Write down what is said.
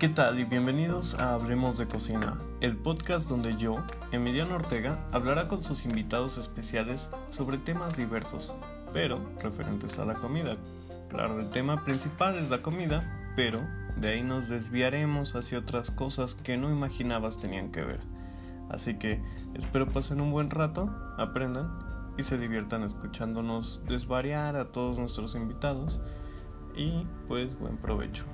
¿Qué tal y bienvenidos a Hablemos de Cocina, el podcast donde yo, Emiliano Ortega, hablará con sus invitados especiales sobre temas diversos, pero referentes a la comida. Claro, el tema principal es la comida, pero de ahí nos desviaremos hacia otras cosas que no imaginabas tenían que ver. Así que espero pasen un buen rato, aprendan y se diviertan escuchándonos desvariar a todos nuestros invitados y pues buen provecho.